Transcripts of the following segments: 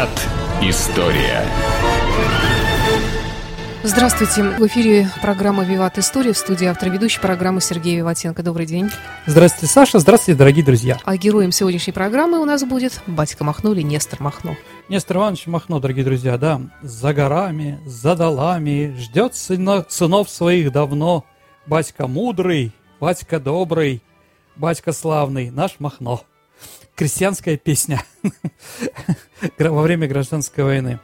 Виват. История. Здравствуйте. В эфире программа «Виват История» в студии автор ведущей программы Сергей Виватенко. Добрый день. Здравствуйте, Саша. Здравствуйте, дорогие друзья. А героем сегодняшней программы у нас будет батька Махно или Нестор Махно. Нестор Иванович Махно, дорогие друзья, да, за горами, за долами, ждет сына, сынов своих давно. Батька мудрый, батька добрый, батька славный, наш Махно. Крестьянская песня во время гражданской войны.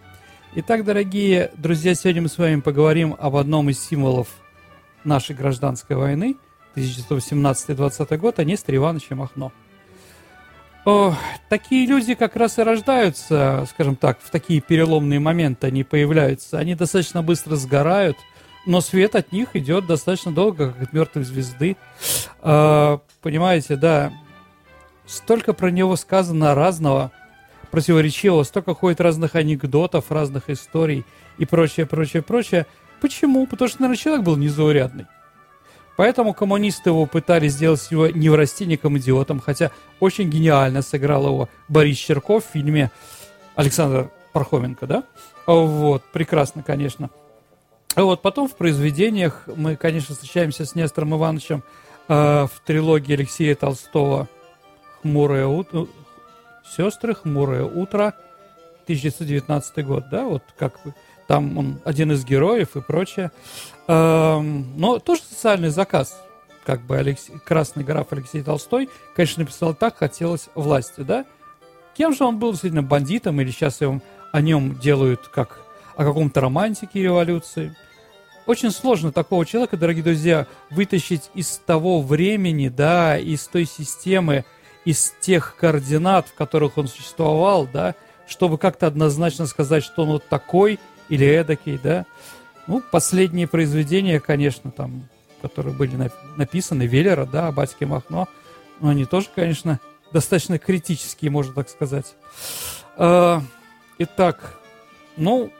Итак, дорогие друзья, сегодня мы с вами поговорим об одном из символов нашей гражданской войны, 1917-20 год, о Несторе Ивановиче Махно. О, такие люди как раз и рождаются, скажем так, в такие переломные моменты они появляются. Они достаточно быстро сгорают, но свет от них идет достаточно долго, как от мертвой звезды. А, понимаете, да, столько про него сказано разного – противоречивого, столько ходит разных анекдотов, разных историй и прочее, прочее, прочее. Почему? Потому что, наверное, человек был незаурядный. Поэтому коммунисты его пытались сделать его неврастенником, идиотом, хотя очень гениально сыграл его Борис Черков в фильме Александр Пархоменко, да? Вот, прекрасно, конечно. А вот потом в произведениях мы, конечно, встречаемся с Нестором Ивановичем э, в трилогии Алексея Толстого «Хмурое утро», сестры, хмурое утро, 1919 год, да, вот как бы там он один из героев и прочее. Эм, но тоже социальный заказ, как бы Алексей, красный граф Алексей Толстой, конечно, написал так, хотелось власти, да. Кем же он был, действительно, бандитом, или сейчас его, о нем делают как о каком-то романтике революции? Очень сложно такого человека, дорогие друзья, вытащить из того времени, да, из той системы, из тех координат, в которых он существовал, да, чтобы как-то однозначно сказать, что он вот такой или эдакий, да. Ну, последние произведения, конечно, там, которые были написаны, Веллера, да, батьке Махно, но они тоже, конечно, достаточно критические, можно так сказать. А, итак, ну,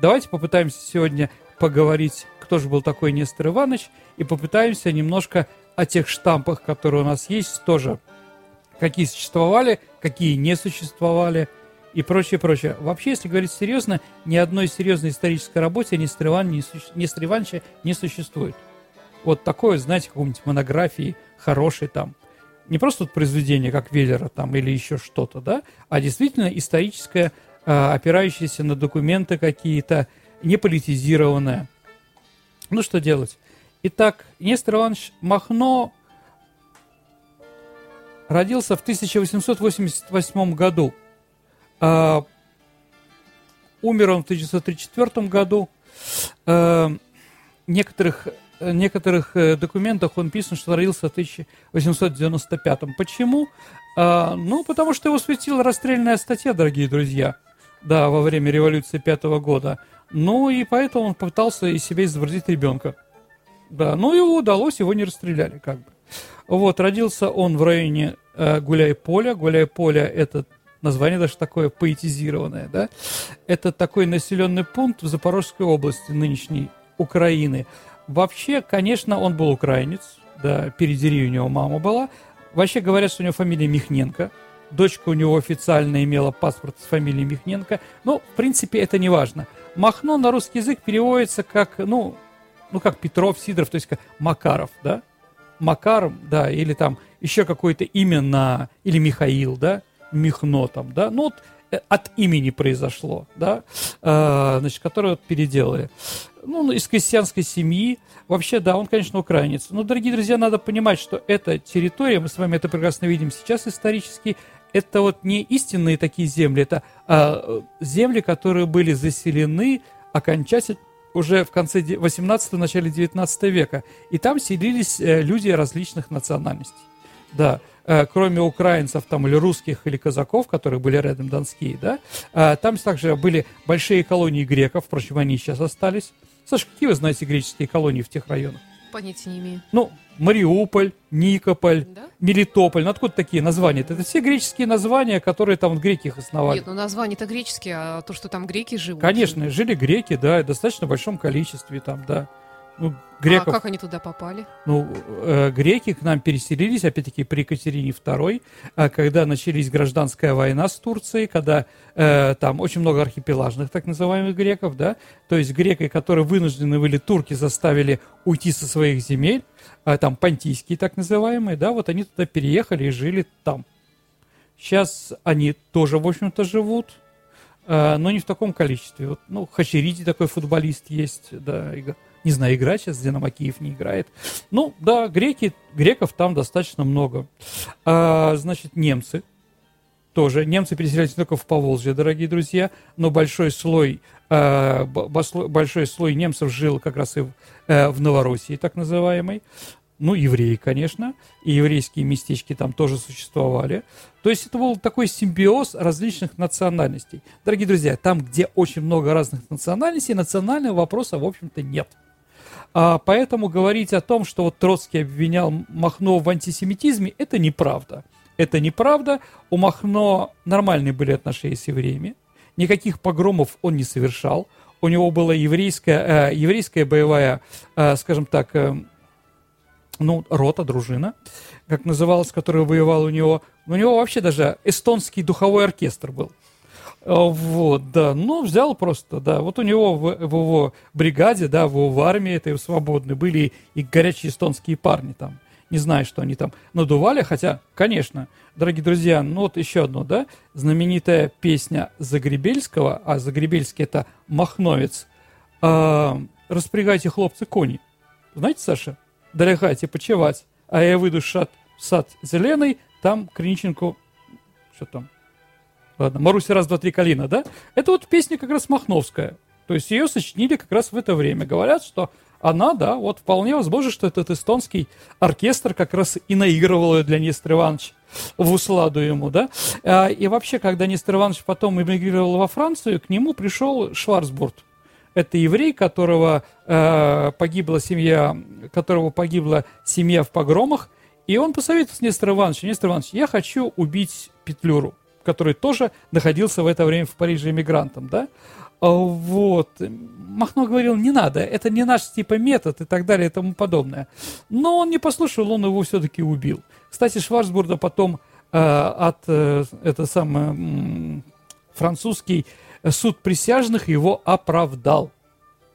давайте попытаемся сегодня поговорить, кто же был такой Нестор Иванович, и попытаемся немножко о тех штампах, которые у нас есть, тоже какие существовали, какие не существовали и прочее, прочее. Вообще, если говорить серьезно, ни одной серьезной исторической работе Нестор, не, существует. Вот такое, знаете, какой-нибудь монографии хорошей там. Не просто вот произведение, как Веллера там или еще что-то, да, а действительно историческое, э, опирающееся на документы какие-то, не политизированное. Ну, что делать? Итак, Нестор Иванович Махно родился в 1888 году. А, умер он в 1934 году. А, некоторых, некоторых э, документах он писан, что родился в 1895. Почему? А, ну, потому что его светила расстрельная статья, дорогие друзья, да, во время революции пятого года. Ну, и поэтому он пытался из себя изобразить ребенка. Да, но его удалось, его не расстреляли, как бы. Вот, родился он в районе э, Гуляй-Поля. Гуляй-Поля – это название даже такое поэтизированное, да? Это такой населенный пункт в Запорожской области нынешней Украины. Вообще, конечно, он был украинец, да, передери у него мама была. Вообще говорят, что у него фамилия Михненко. Дочка у него официально имела паспорт с фамилией Михненко. Но, в принципе, это не важно. Махно на русский язык переводится как, ну, ну, как Петров, Сидоров, то есть как Макаров, да? Макар, да, или там еще какое-то имя на, или Михаил, да, Михно там, да, ну вот э, от имени произошло, да, э, значит, которое вот переделали. Ну, из крестьянской семьи. Вообще, да, он, конечно, украинец. Но, дорогие друзья, надо понимать, что эта территория, мы с вами это прекрасно видим сейчас исторически, это вот не истинные такие земли, это а, земли, которые были заселены окончательно уже в конце 18 начале 19 века. И там селились э, люди различных национальностей. Да, э, кроме украинцев там или русских, или казаков, которые были рядом донские, да, э, там также были большие колонии греков, впрочем, они сейчас остались. Саша, какие вы знаете греческие колонии в тех районах? Понятия не имею. Ну, Мариуполь, Никополь, да? Мелитополь. Ну, откуда такие названия? Это все греческие названия, которые там греки их основали. Нет, ну названия-то греческие, а то, что там греки живут. Конечно, жили греки, да, в достаточно большом количестве там, да. Ну, греков, А как они туда попали? ну, э, греки к нам переселились, опять-таки, при Екатерине II, а когда начались гражданская война с Турцией, когда э, там очень много архипелажных так называемых греков, да, то есть греки, которые вынуждены были, турки заставили уйти со своих земель, а, там понтийские так называемые, да, вот они туда переехали и жили там. Сейчас они тоже, в общем-то, живут, э, но не в таком количестве. Вот, ну, Хачериди такой футболист есть, да, и га- не знаю, играть сейчас Динамо Киев не играет. Ну, да, греки, греков там достаточно много. А, значит, немцы тоже. Немцы переселялись только в Поволжье, дорогие друзья, но большой слой, э, большой слой немцев жил как раз и в, э, в Новороссии, так называемой. Ну, евреи, конечно, и еврейские местечки там тоже существовали. То есть это был такой симбиоз различных национальностей. Дорогие друзья, там, где очень много разных национальностей, национального вопроса, в общем-то, нет. А, поэтому говорить о том, что вот Троцкий обвинял Махно в антисемитизме, это неправда. Это неправда. У Махно нормальные были отношения с евреями. Никаких погромов он не совершал. У него была еврейская, э, еврейская боевая, э, скажем так, э, ну, рота, дружина, как называлась, которая воевала у него. У него вообще даже эстонский духовой оркестр был. Э, Вот, да, ну, взял просто, да, вот у него в, в его бригаде, да, в его армии этой свободной были и горячие эстонские парни там. Не знаю, что они там надували, хотя, конечно, дорогие друзья, ну вот еще одно, да, знаменитая песня Загребельского, а Загребельский это Махновец, а, «Распрягайте, хлопцы, кони». Знаете, Саша? «Долягайте почевать, а я выйду шат, в сад зеленый, там Криниченко...» Что там? Ладно, Маруся раз, два, три, Калина, да? Это вот песня как раз Махновская. То есть ее сочинили как раз в это время. Говорят, что она, да, вот вполне возможно, что этот эстонский оркестр как раз и наигрывал ее для Нестора Ивановича в усладу ему, да. А, И вообще, когда Нестор Иванович потом эмигрировал во Францию, к нему пришел Шварцбурд. Это еврей, которого э, погибла семья, которого погибла семья в погромах, и он посоветовал с Нестором Нестор Иванович, я хочу убить Петлюру, который тоже находился в это время в Париже эмигрантом, да. А, Вот. Махно говорил, не надо, это не наш типа метод и так далее и тому подобное. Но он не послушал, он его все-таки убил. Кстати, Шварцбурда потом э, от, э, это самое, французский суд присяжных его оправдал.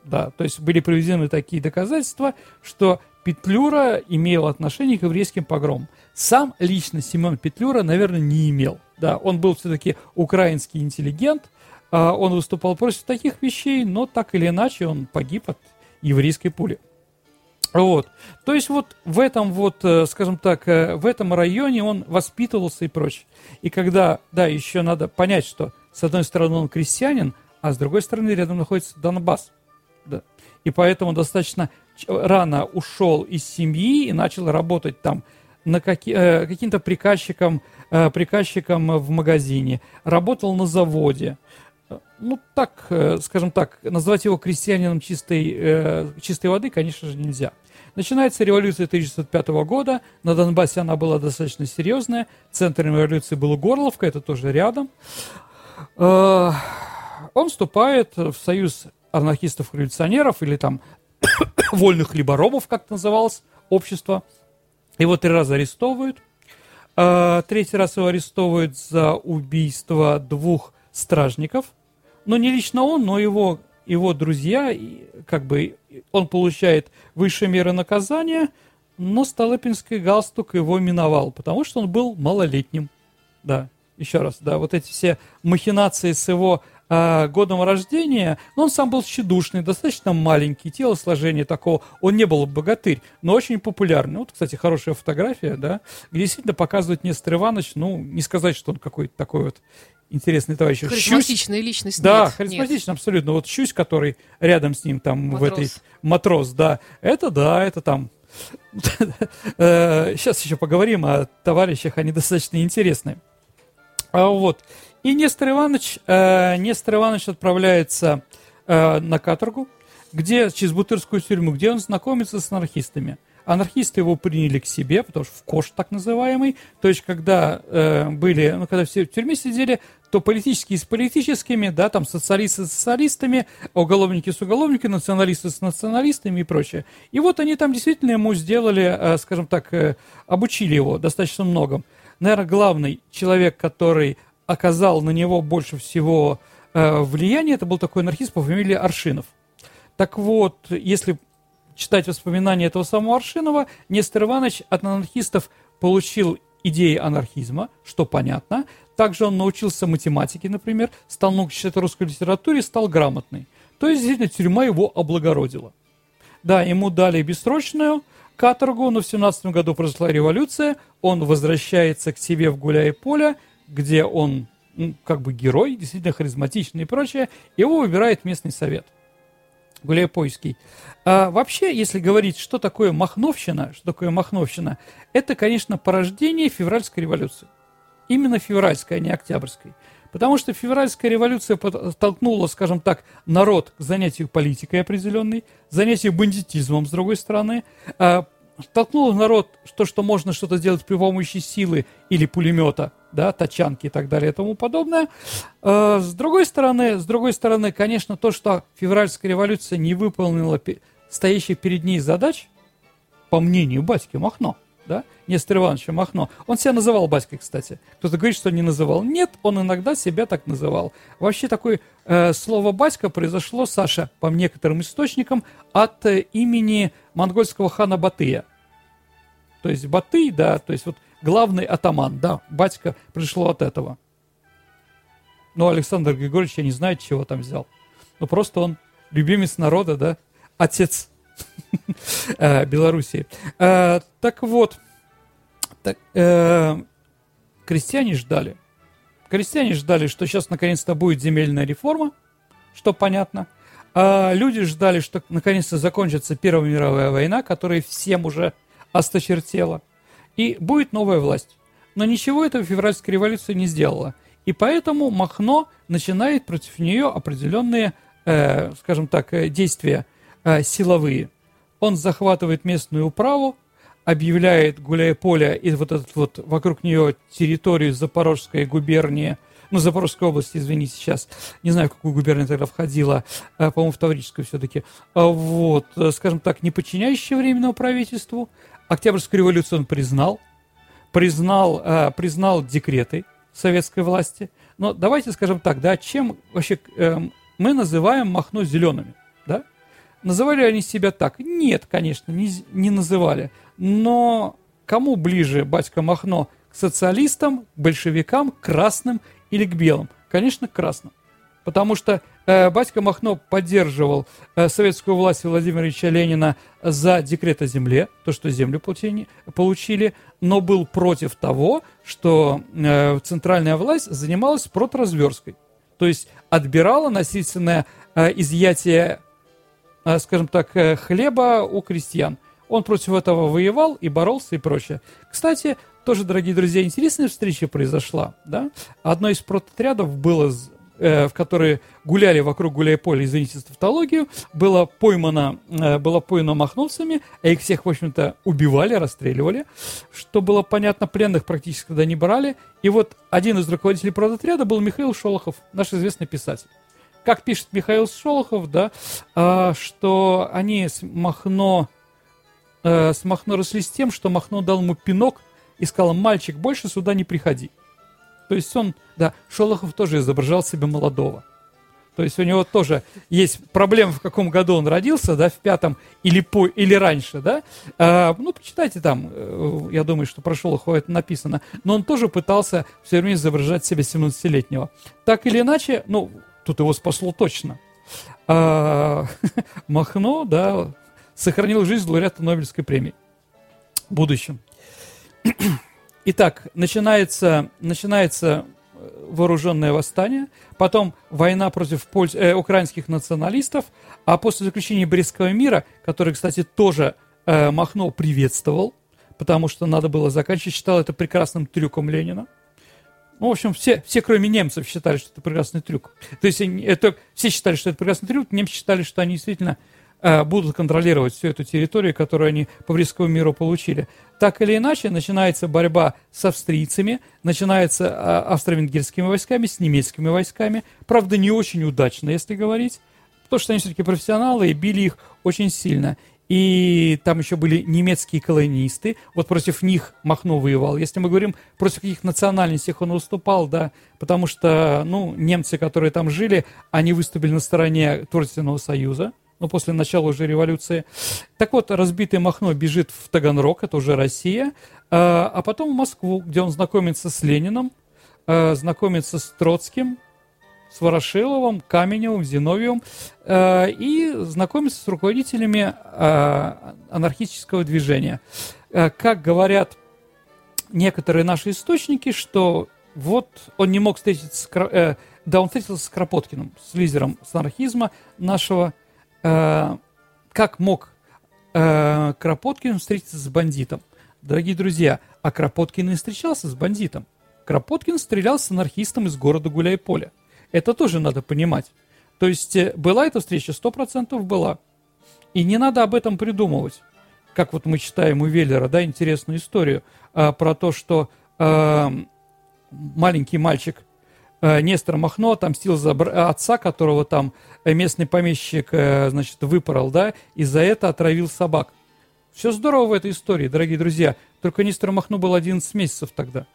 Да, то есть были приведены такие доказательства, что Петлюра имел отношение к еврейским погромам. Сам лично Семен Петлюра, наверное, не имел. Да, он был все-таки украинский интеллигент, а, он выступал против таких вещей, но так или иначе он погиб от еврейской пули. Вот. То есть вот в этом вот, э, скажем так, э, в этом районе он воспитывался и прочее. И когда, да, еще надо понять, что с одной стороны он крестьянин, а с другой стороны рядом находится Донбасс. Да. И поэтому достаточно рано ушел из семьи и начал работать там на каки- э, каким-то приказчиком, э, приказчиком в магазине, работал на заводе. Э, Ну, так, э, скажем так, назвать его крестьянином чистой, э, чистой воды, конечно же, нельзя. Начинается революция 1905 года. На Донбассе она была достаточно серьезная. Центром революции была Горловка, это тоже рядом. Э, Он вступает в союз анархистов-революционеров или там вольных либоробов, как называлось, общество. Его три раза арестовывают. Э, Третий раз его арестовывают за убийство двух стражников. Но не лично он, но его, его друзья, как бы он получает высшие меры наказания, но Столыпинский галстук его миновал, потому что он был малолетним. Да, еще раз, да, вот эти все махинации с его а, годом рождения, ну, он сам был тщедушный, достаточно маленький, телосложение такого, он не был богатырь, но очень популярный. Вот, кстати, хорошая фотография, да, где действительно показывает Нестор Иванович, ну, не сказать, что он какой-то такой вот интересный товарищ. Щусь- Харизматичная личность. да, нет, харизматично, абсолютно. Вот Щусь, который рядом с ним там в Матрос. этой... Матрос, да. Это да, это там... Сейчас еще поговорим о товарищах, они достаточно интересные. А вот. И Нестор Иванович, э, Нестор Иванович отправляется э, на каторгу, где, через Бутырскую тюрьму, где он знакомится с анархистами. анархисты его приняли к себе, потому что в кош так называемый, то есть когда э, были, ну, когда все в тюрьме сидели, то политические с политическими, да, там социалисты с социалистами, уголовники с уголовниками, националисты с националистами и прочее. И вот они там действительно ему сделали, э, скажем так, э, обучили его достаточно многом. Наверное, главный человек, который оказал на него больше всего э, влияния, это был такой анархист по фамилии Аршинов. Так вот, если читать воспоминания этого самого Аршинова, Нестор Иванович от анархистов получил идеи анархизма, что понятно. Также он научился математике, например, стал много читать русской литературе, стал грамотный. То есть, действительно, тюрьма его облагородила. Да, ему дали бессрочную каторгу, но в 17 году произошла революция, он возвращается к себе в Гуляй-Поле, где он ну, как бы герой, действительно харизматичный и прочее, его выбирает местный совет – Гуляйпольский. А вообще, если говорить, что такое Махновщина, что такое Махновщина, это, конечно, порождение февральской революции. Именно февральской, а не октябрьской. Потому что февральская революция подтолкнула, скажем так, народ к занятию политикой определенной, занятию бандитизмом, с другой стороны, толкнула народ, то, что можно что-то сделать при помощи силы или пулемета, да, тачанки и так далее и тому подобное. А, с другой стороны, с другой стороны, конечно, то, что февральская революция не выполнила стоящих перед ней задач, по мнению батьки Махно, да, Нестор Ивановича Махно. Он себя называл батькой, кстати. Кто-то говорит, что не называл. Нет, он иногда себя так называл. Вообще такое э, слово «батька» произошло, Саша, по некоторым источникам, от э, имени монгольского хана Батыя. То есть Батый, да, то есть вот главный атаман, да, батька пришло от этого. Ну, Александр Григорьевич, я не знаю, чего там взял. Ну, просто он любимец народа, да, отец э, Белоруссии. Э, так вот, э, крестьяне ждали. Крестьяне ждали, что сейчас наконец-то будет земельная реформа, что понятно. А люди ждали, что наконец-то закончится Первая мировая война, которая всем уже осточертела, и будет новая власть. Но ничего этого февральская революция не сделала. И поэтому Махно начинает против нее определенные, э, скажем так, э, действия э, силовые. Он захватывает местную управу, объявляет Гуляй-Поле и вот этот вот вокруг нее территорию Запорожской губернии, ну, Запорожской области, извините, сейчас, не знаю, в какую губернию тогда входила, э, по-моему, в Таврическую все-таки, а вот, э, скажем так, не подчиняющая временному правительству, Октябрьскую революцию он признал, признал, э, признал декреты советской власти. Но давайте скажем так, да, чем вообще э, мы называем Махно зелеными, да? Называли они себя так? Нет, конечно, не, не называли. Но кому ближе батька Махно? К социалистам, большевикам, красным или к белым? Конечно, к красным. Потому что батька Махно поддерживал э, советскую власть Владимира Ильича Ленина за декрет о земле, то, что землю получили, но был против того, что э, центральная власть занималась протразверсткой. То есть отбирала насильственное э, изъятие, э, скажем так, э, хлеба у крестьян. Он против этого воевал и боролся и прочее. Кстати, тоже, дорогие друзья, интересная встреча произошла. Да? Одно из прототрядов было Э, в которые гуляли вокруг гуляй-поля, извините за тавтологию, было поймано, э, было поймано махновцами, а их всех, в общем-то, убивали, расстреливали, что было понятно, пленных практически когда не брали. И вот один из руководителей продотряда был Михаил Шолохов, наш известный писатель. Как пишет Михаил Шолохов, да, а, что они с Махно, э, с Махно росли с тем, что Махно дал ему пинок и сказал, мальчик, больше сюда не приходи. То есть он, да, Шолохов тоже изображал себя молодого. То есть у него тоже есть проблема, в каком году он родился, да, в пятом или, по, или раньше, да. А, ну, почитайте там, э, я думаю, что про Шолохова это написано. Но он тоже пытался все время изображать себя 17-летнего. Так или иначе, ну, тут его спасло точно. А, Махно, да, сохранил жизнь лауреата Нобелевской премии в будущем. Итак, начинается, начинается э, вооруженное восстание, потом война против польз... э, украинских националистов, а после заключения Брестского мира, который, кстати, тоже э, Махно приветствовал, потому что надо было заканчивать, считал это прекрасным трюком Ленина. Ну, в общем, все, все, кроме немцев, считали, что это прекрасный трюк. То есть это, все считали, что это прекрасный трюк, немцы считали, что они действительно будут контролировать всю эту территорию, которую они по близкому миру получили. Так или иначе, начинается борьба с австрийцами, начинается э, австро-венгерскими войсками, с немецкими войсками. Правда, не очень удачно, если говорить, потому что они все-таки профессионалы и били их очень сильно. И там еще были немецкие колонисты. Вот против них Махно воевал. Если мы говорим, против каких национальностей он выступал, да, потому что, ну, немцы, которые там жили, они выступили на стороне Творчественного союза, ну, после начала уже революции. Так вот, разбитый Махно бежит в Таганрог, это уже Россия, а, а потом в Москву, где он знакомится с Лениным, а, знакомится с Троцким, с Ворошиловым, Каменевым, Зиновьевым э, и знакомиться с руководителями анархического движения. Как говорят некоторые наши источники, что вот он не мог встретиться с... Э, да, он встретился с Кропоткиным, с лидером с анархизма нашего. Э, как мог э, Кропоткин встретиться с бандитом? Дорогие друзья, а Кропоткин не встречался с бандитом. Кропоткин стрелял с анархистом из города Гуляй-Поле. Это тоже надо понимать. То есть э, была эта встреча? Сто процентов была. И не надо об этом придумывать. Как вот мы читаем у Веллера, да, интересную историю а, про то, что а, маленький мальчик Нестор Махно отомстил за отца, которого там местный помещик, а, значит, выпорол, да, и за это отравил собак. Все здорово в этой истории, дорогие друзья. Только Нестор Махно был 11 месяцев тогда,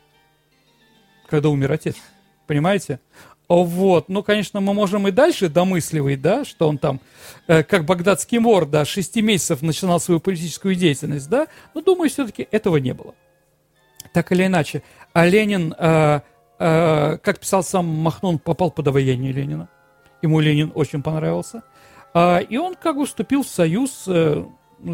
когда умер отец. Понимаете? Вот, ну, конечно, мы можем и дальше домысливать, да, что он там, э, как багдадский мор, да, 6 месяцев начинал свою политическую деятельность, да, но думаю, все-таки этого не было. Так или иначе, а Ленин, э, э, как писал сам Махнон, попал под овояние Ленина. Ему Ленин очень понравился. Э, и он как бы вступил в союз, э,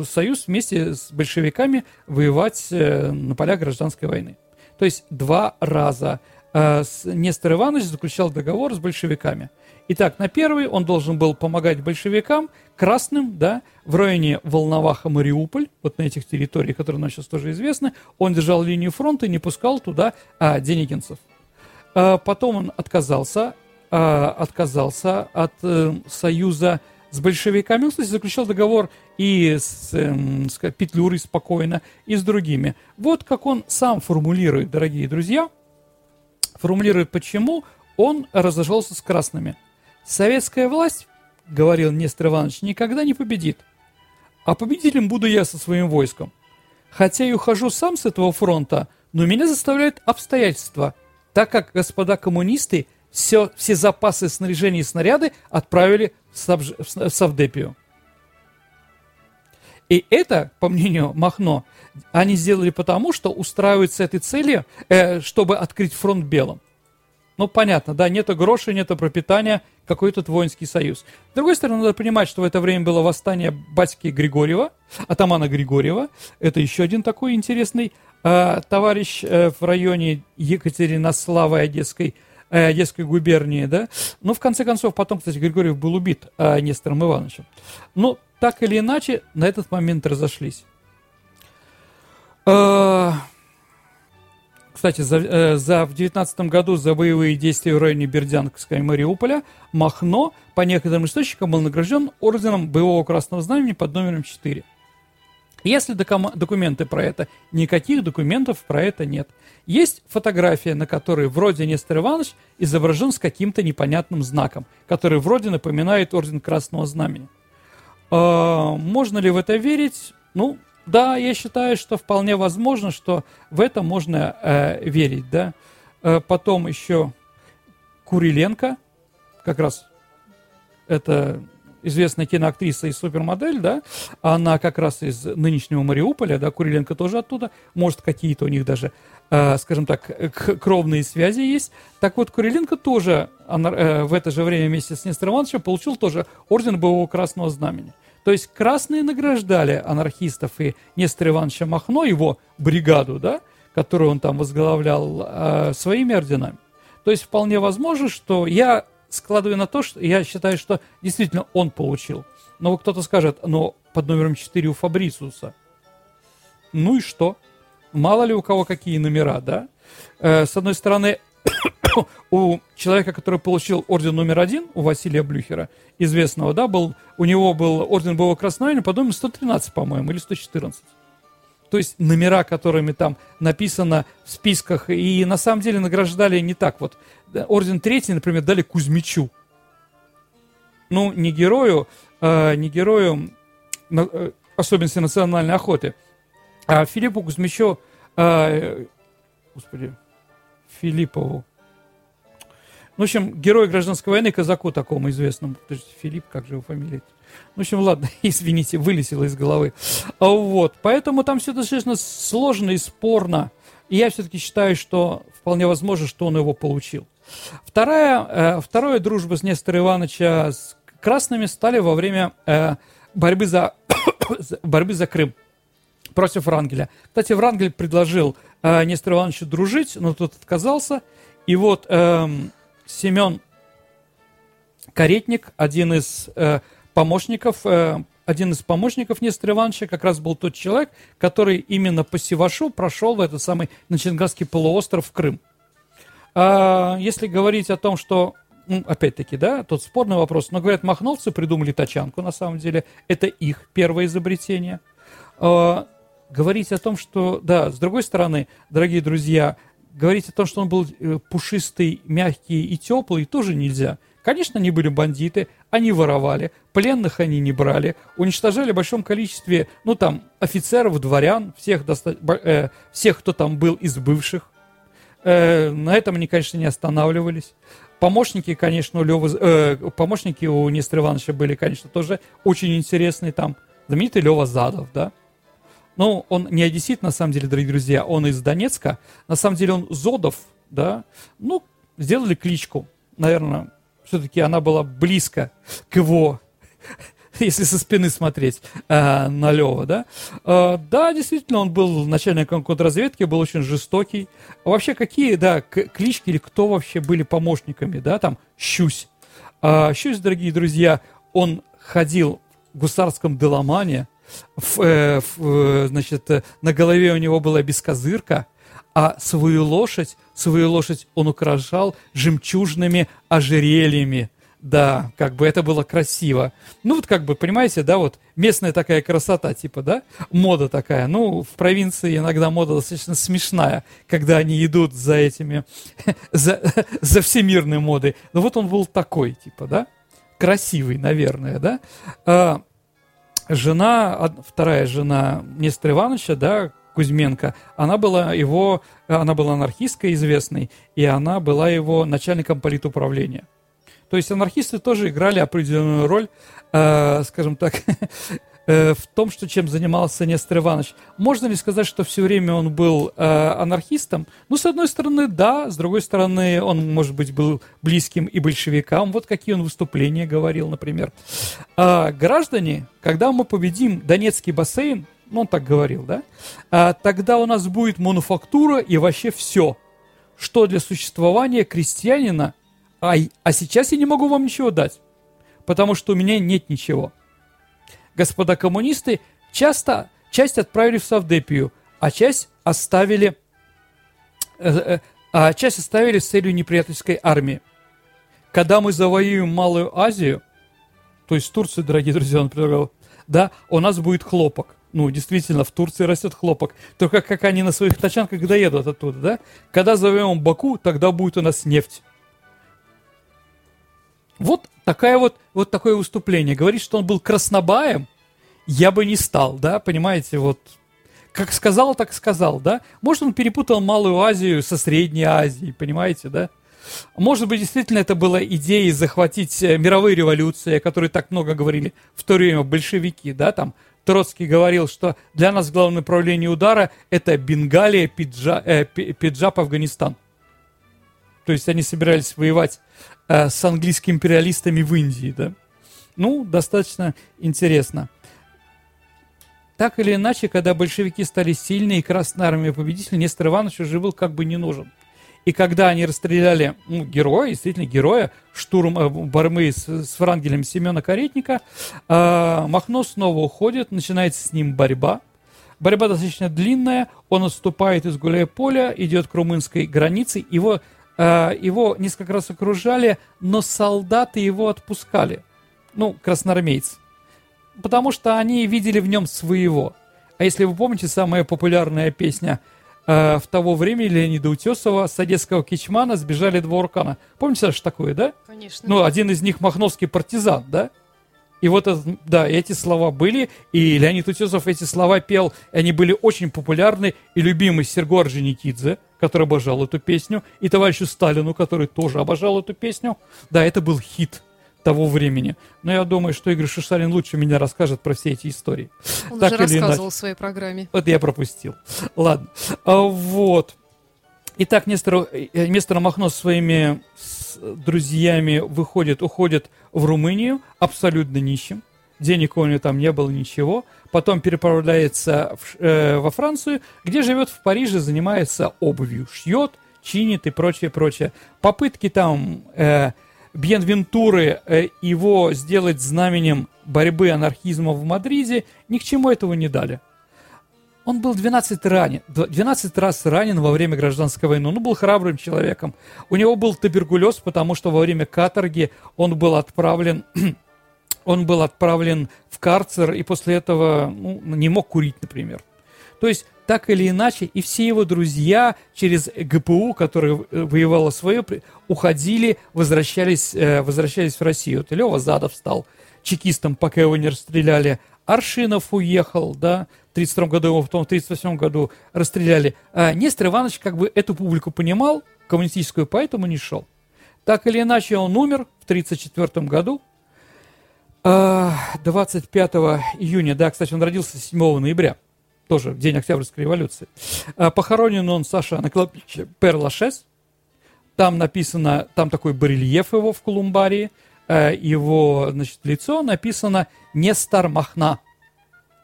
союз вместе с большевиками воевать э, на полях гражданской войны. То есть два раза Э, Нестор Иванович заключал договор с большевиками. Итак, на первый он должен был помогать большевикам, красным, да, в районе Волноваха-Мариуполь, вот на этих территориях, которые нам сейчас тоже известны, он держал линию фронта и не пускал туда а, денегинцев. А, потом он отказался, а, отказался от а, союза с большевиками. Он, кстати, заключал договор и с, э, с Петлюрой спокойно, и с другими. Вот как он сам формулирует, дорогие друзья – формулирует, почему он разошелся с красными. «Советская власть, — говорил Нестор Иванович, — никогда не победит. А победителем буду я со своим войском. Хотя и ухожу сам с этого фронта, но меня заставляют обстоятельства, так как господа коммунисты все, все запасы снаряжения и снаряды отправили в, Савдепию. И это, по мнению Махно, они сделали потому, что устраивают с этой целью, э, чтобы открыть фронт белым. Ну, понятно, да, нету грошей, нету пропитания, какой-то воинский союз. С другой стороны, надо понимать, что в это время было восстание батьки Григорьева, атамана Григорьева. Это еще один такой интересный э, товарищ э, в районе Екатеринослава Одесской, э, Одесской губернии, да. Ну, в конце концов, потом, кстати, Григорьев был убит э, Нестором Ивановичем. Ну, так или иначе, на этот момент разошлись. Э, кстати, за, э, за в 19 году за боевые действия в районе Бердянска и Мариуполя Махно, по некоторым источникам, был награжден орденом боевого красного знамени под номером 4. Если документы про это, никаких документов про это нет. Есть фотография, на которой вроде Нестор Иванович изображен с каким-то непонятным знаком, который вроде напоминает орден Красного Знамени. Э, можно ли в это верить? Ну, да, я считаю, что вполне возможно, что в это можно э, верить, да. Э, потом еще Куриленко, как раз это известная киноактриса и супермодель, да, она как раз из нынешнего Мариуполя, да, Куриленко тоже оттуда, может, какие-то у них даже, э, скажем так, кровные связи есть. Так вот, Куриленко тоже она, э, в это же время вместе с Нестором Ивановичем получил тоже орден Боевого Красного Знамени. То есть красные награждали анархистов и Нестора Ивановича Махно, его бригаду, да, которую он там возглавлял, э, своими орденами. То есть вполне возможно, что я складываю на то, что я считаю, что действительно он получил. Но кто-то скажет, но под номером 4 у Фабрициуса. Ну и что? Мало ли у кого какие номера, да? Э, с одной стороны, у человека, который получил орден номер один, у Василия Блюхера, известного, да, был, у него был орден боевого красноармия, по-моему, 113, по-моему, или 114. То есть номера, которыми там написано в списках, и на самом деле награждали не так вот. Орден третий, например, дали Кузьмичу. Ну, не герою, э, не герою э, особенности национальной охоты, а Филиппу Кузьмичу, э, господи, Филиппову. Ну, в общем, герой гражданской войны, казаку такому известному. То есть Филипп, как же его фамилия? Ну, в общем, ладно, извините, вылетело из головы. А Вот, поэтому там все достаточно сложно и спорно. И я все-таки считаю, что вполне возможно, что он его получил. Вторая, э, вторая дружба с Нестора Ивановича с красными стали во время э, борьбы, за, борьбы за Крым против Врангеля. Кстати, Врангель предложил э, Нестору Ивановичу дружить, но тот отказался. И вот э, Семен Каретник, один из э, помощников, э, один из помощников Нестора Ивановича как раз был тот человек, который именно по Севашу прошел в этот самый на Чингасский полуостров в Крым. А, если говорить о том, что ну, опять-таки, да, тот спорный вопрос, но говорят, махновцы придумали тачанку, на самом деле, это их первое изобретение. А, говорить о том, что, да, с другой стороны, дорогие друзья, говорить о том, что он был э, пушистый, мягкий и теплый, тоже нельзя. Конечно, они были бандиты, они воровали, пленных они не брали, уничтожали в большом количестве, ну, там, офицеров, дворян, всех, доста... э, всех кто там был из бывших. Э, на этом они, конечно, не останавливались. Помощники, конечно, у Лёвы, э, помощники у Нестора Ивановича были, конечно, тоже очень интересные там. Знаменитый Лева Задов, да, ну, он не одессит, на самом деле, дорогие друзья, он из Донецка. На самом деле он Зодов, да. Ну, сделали кличку. Наверное, все-таки она была близко к его, если со спины смотреть э, на Лева, да. Э, да, действительно, он был начальником контрразведки, был очень жестокий. Вообще, какие, да, клички или кто вообще были помощниками, да, там, Щусь. Э, Щусь, дорогие друзья, он ходил в гусарском Деламане, в, э, в, э, значит, э, на голове у него была бескозырка, а свою лошадь, свою лошадь он украшал жемчужными ожерельями. Да, как бы это было красиво. Ну, вот как бы, понимаете, да, вот местная такая красота, типа, да, мода такая. Ну, в провинции иногда мода достаточно смешная, когда они идут за этими, за, за всемирной модой. Но вот он был такой, типа, да, красивый, наверное, да. Жена, вторая жена Нестора Ивановича, да, Кузьменко, она была его, она была анархисткой известной, и она была его начальником политуправления. То есть анархисты тоже играли определенную роль, э, скажем так, Э, в том, что чем занимался Нестор Иванович. Можно ли сказать, что все время он был э, анархистом? Ну, с одной стороны, да, с другой стороны, он, может быть, был близким и большевикам. Вот какие он выступления говорил, например. А, граждане, когда мы победим Донецкий бассейн, ну, он так говорил, да, а, тогда у нас будет мануфактура и вообще все, что для существования крестьянина, а, а сейчас я не могу вам ничего дать, потому что у меня нет ничего господа коммунисты часто часть отправили в Савдепию, а часть оставили, э, э, а часть оставили с целью неприятельской армии. Когда мы завоюем Малую Азию, то есть Турцию, дорогие друзья, он предлагал, да, у нас будет хлопок. Ну, действительно, в Турции растет хлопок. Только как они на своих тачанках доедут оттуда, да? Когда завоюем Баку, тогда будет у нас нефть. Вот такая вот, вот такое выступление. Говорит, что он был краснобаем, я бы не стал, да, понимаете, вот как сказал, так сказал, да. Может, он перепутал Малую Азию со Средней Азией, понимаете, да. Может быть, действительно это была идея захватить э, мировые революции, о которой так много говорили в то время большевики, да, там Троцкий говорил, что для нас главное направление удара это Бенгалия, Пиджа, э, Пиджап, Афганистан. То есть они собирались воевать э, с английскими империалистами в Индии, да. Ну, достаточно интересно. Так или иначе, когда большевики стали сильны и Красная Армия победитель, Нестор Иванович уже был как бы не нужен. И когда они расстреляли ну, героя, действительно героя, штурм э, Бармы с, с Врангелем Семена Каретника, э, Махно снова уходит, начинается с ним борьба. Борьба достаточно длинная, он отступает из гуляя поля, идет к румынской границе, его его несколько раз окружали, но солдаты его отпускали. Ну, красноармейцы. Потому что они видели в нем своего. А если вы помните, самая популярная песня э, в того времени Леонида Утесова с одесского Кичмана «Сбежали два уркана». Помните, Саша, такое, да? Конечно. Ну, один из них махновский партизан, да? И вот, да, эти слова были, и Леонид Утесов эти слова пел, и они были очень популярны, и любимый Серго Орджоникидзе, который обожал эту песню, и товарищу Сталину, который тоже обожал эту песню. Да, это был хит того времени. Но я думаю, что Игорь Шишарин лучше меня расскажет про все эти истории. Он так уже рассказывал в своей программе. Вот я пропустил. Ладно. А, вот. Итак, Нестор, э, Нестор Махно со друзьями выходит, уходит в Румынию, абсолютно нищим. Денег у него там не было ничего. Потом переправляется в, э, во Францию, где живет в Париже, занимается обувью, шьет, чинит и прочее, прочее. Попытки там э, Бьенвентуры э, его сделать знаменем борьбы анархизма в Мадриде ни к чему этого не дали. Он был 12, ранен, 12 раз ранен во время гражданской войны. Он был храбрым человеком. У него был туберкулез, потому что во время каторги он был отправлен, он был отправлен в карцер и после этого ну, не мог курить, например. То есть, так или иначе, и все его друзья через ГПУ, которая воевала свое, уходили, возвращались, э, возвращались в Россию. Вот Лева Задов стал чекистом, пока его не расстреляли. Аршинов уехал, да, в 32 году, его потом в 38 году расстреляли. А Нестор Иванович как бы эту публику понимал, коммунистическую, поэтому не шел. Так или иначе, он умер в 1934 году, 25 а, июня, да, кстати, он родился 7 ноября, тоже в день Октябрьской революции. А, похоронен он, Саша, на кладбище Перлашес. Там написано, там такой барельеф его в Колумбарии – его значит, лицо написано «Нестор Махна».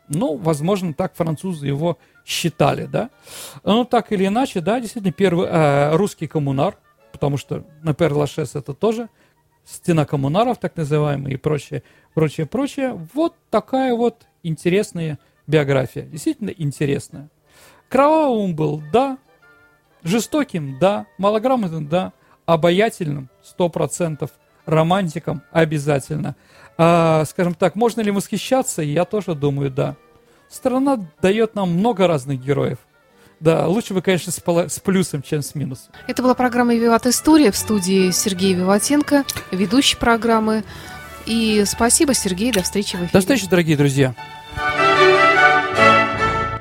Ну, возможно, так французы его считали, да. Ну, так или иначе, да, действительно, первый э, русский коммунар, потому что на Перлашес это тоже стена коммунаров, так называемая, и прочее, прочее, прочее. Вот такая вот интересная биография, действительно интересная. Кровавым был, да, жестоким, да, малограмотным, да, обаятельным, сто процентов – романтиком обязательно. А, скажем так, можно ли восхищаться? Я тоже думаю, да. Страна дает нам много разных героев. Да, лучше бы, конечно, с, с плюсом, чем с минусом. Это была программа «Виват История» в студии Сергея Виватенко, ведущий программы. И спасибо, Сергей, до встречи в эфире. До встречи, дорогие друзья.